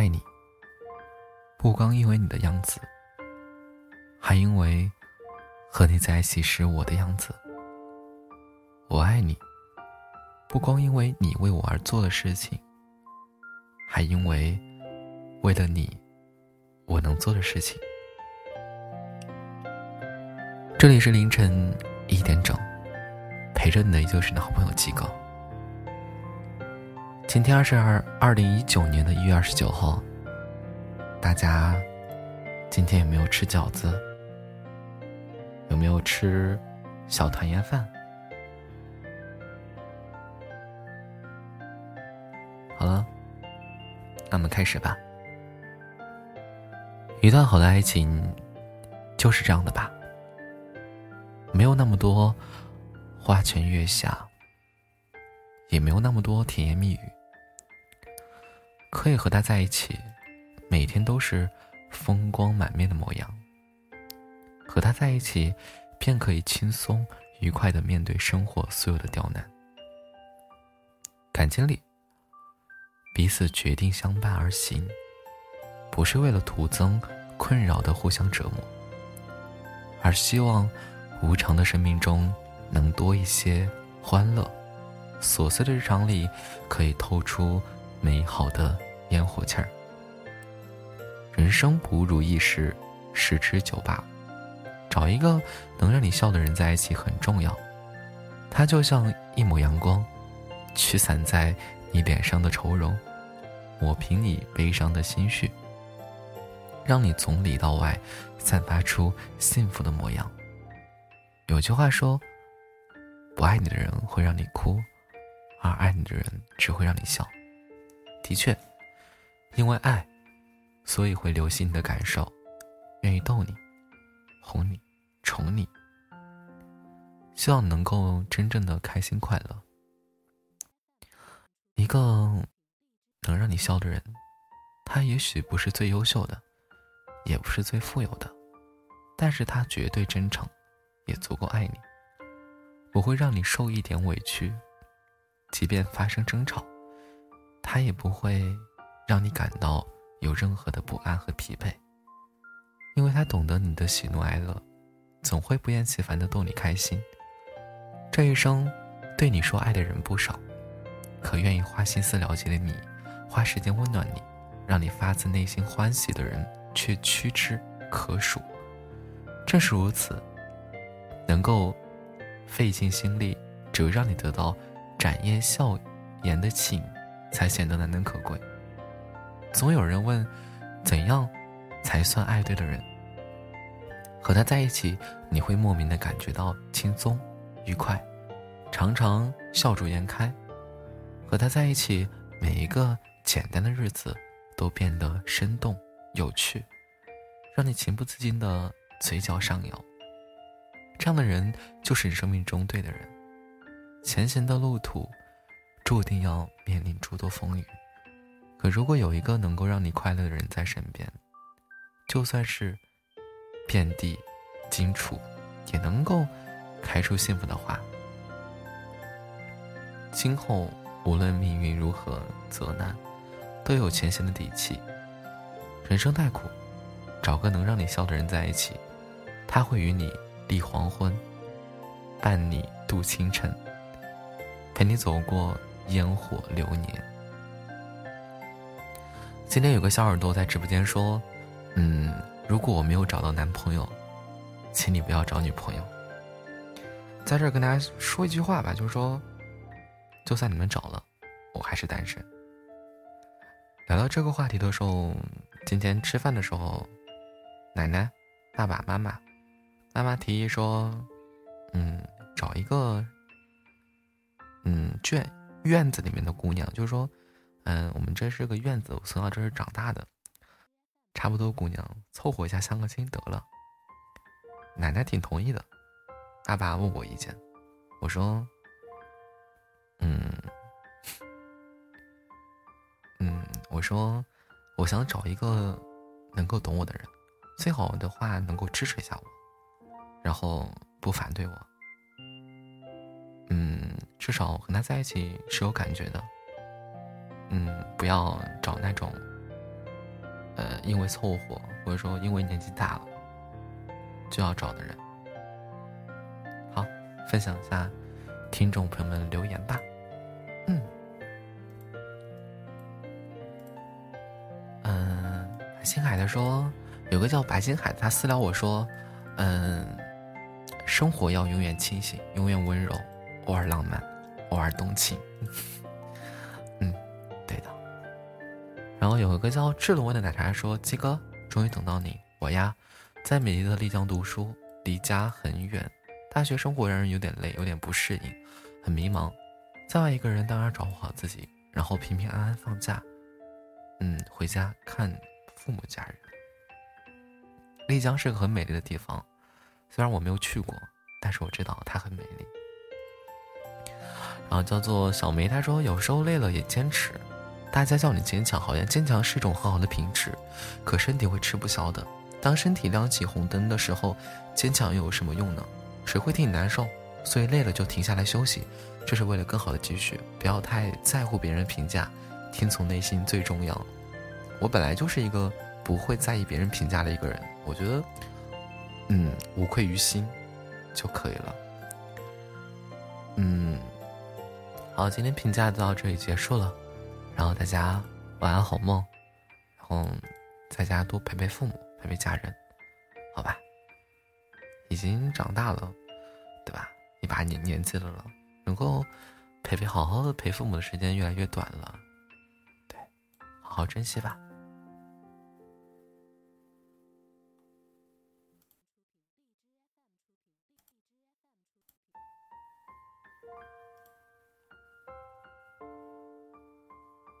爱你，不光因为你的样子，还因为和你在一起时我的样子。我爱你，不光因为你为我而做的事情，还因为为了你我能做的事情。这里是凌晨一点整，陪着你的依旧是你的好朋友鸡哥。今天是二二零一九年的一月二十九号，大家今天有没有吃饺子？有没有吃小团圆饭？好了，那么开始吧。一段好的爱情就是这样的吧。没有那么多花前月下，也没有那么多甜言蜜语，可以和他在一起，每天都是风光满面的模样。和他在一起，便可以轻松愉快的面对生活所有的刁难。感情里，彼此决定相伴而行，不是为了徒增困扰的互相折磨，而希望。无常的生命中，能多一些欢乐；琐碎的日常里，可以透出美好的烟火气儿。人生不如意事十之九八，找一个能让你笑的人在一起很重要。他就像一抹阳光，驱散在你脸上的愁容，抹平你悲伤的心绪，让你从里到外散发出幸福的模样。有句话说：“不爱你的人会让你哭，而爱你的人只会让你笑。”的确，因为爱，所以会留心你的感受，愿意逗你、哄你、宠你，希望能够真正的开心快乐。一个能让你笑的人，他也许不是最优秀的，也不是最富有的，但是他绝对真诚。也足够爱你，不会让你受一点委屈，即便发生争吵，他也不会让你感到有任何的不安和疲惫，因为他懂得你的喜怒哀乐，总会不厌其烦的逗你开心。这一生，对你说爱的人不少，可愿意花心思了解的你，花时间温暖你，让你发自内心欢喜的人却屈指可数。正是如此。能够费尽心力，只为让你得到展颜笑颜的情，才显得难能可贵。总有人问，怎样才算爱对的人？和他在一起，你会莫名的感觉到轻松、愉快，常常笑逐颜开。和他在一起，每一个简单的日子都变得生动有趣，让你情不自禁的嘴角上扬。这样的人就是你生命中对的人。前行的路途，注定要面临诸多风雨。可如果有一个能够让你快乐的人在身边，就算是遍地荆楚，也能够开出幸福的花。今后无论命运如何责难，都有前行的底气。人生太苦，找个能让你笑的人在一起，他会与你。立黄昏，伴你度清晨，陪你走过烟火流年。今天有个小耳朵在直播间说：“嗯，如果我没有找到男朋友，请你不要找女朋友。”在这儿跟大家说一句话吧，就是说，就算你们找了，我还是单身。聊到这个话题的时候，今天吃饭的时候，奶奶、爸爸妈妈。妈妈提议说：“嗯，找一个，嗯，圈院子里面的姑娘，就是说，嗯，我们这是个院子，我从小这是长大的，差不多姑娘凑合一下相个亲得了。”奶奶挺同意的。爸爸问我意见，我说：“嗯，嗯，我说，我想找一个能够懂我的人，最好的话能够支持一下我。”然后不反对我，嗯，至少和他在一起是有感觉的，嗯，不要找那种呃，因为凑合，或者说因为年纪大了就要找的人。好，分享一下听众朋友们留言吧。嗯，嗯，星海的说，有个叫白星海，他私聊我说，嗯，生活要永远清醒，永远温柔，偶尔浪漫，偶尔动情。嗯，对的。然后有一个叫智龙味的奶茶说，鸡哥，终于等到你，我呀，在美丽的丽江读书，离家很远，大学生活让人有点累，有点不适应，很迷茫。在外一个人，当然照顾好自己，然后平平安安放假，嗯，回家看父母家人。丽江是个很美丽的地方，虽然我没有去过，但是我知道它很美丽。啊叫做小梅，她说有时候累了也坚持。大家叫你坚强，好像坚强是一种很好的品质，可身体会吃不消的。当身体亮起红灯的时候，坚强又有什么用呢？谁会替你难受？所以累了就停下来休息。这是为了更好的继续，不要太在乎别人评价，听从内心最重要。我本来就是一个不会在意别人评价的一个人，我觉得，嗯，无愧于心就可以了。嗯，好，今天评价就到这里结束了，然后大家晚安好梦，然后在家多陪陪父母，陪陪家人，好吧？已经长大了，对吧？一把年年纪了了。能够陪陪好好的陪父母的时间越来越短了，对，好好珍惜吧。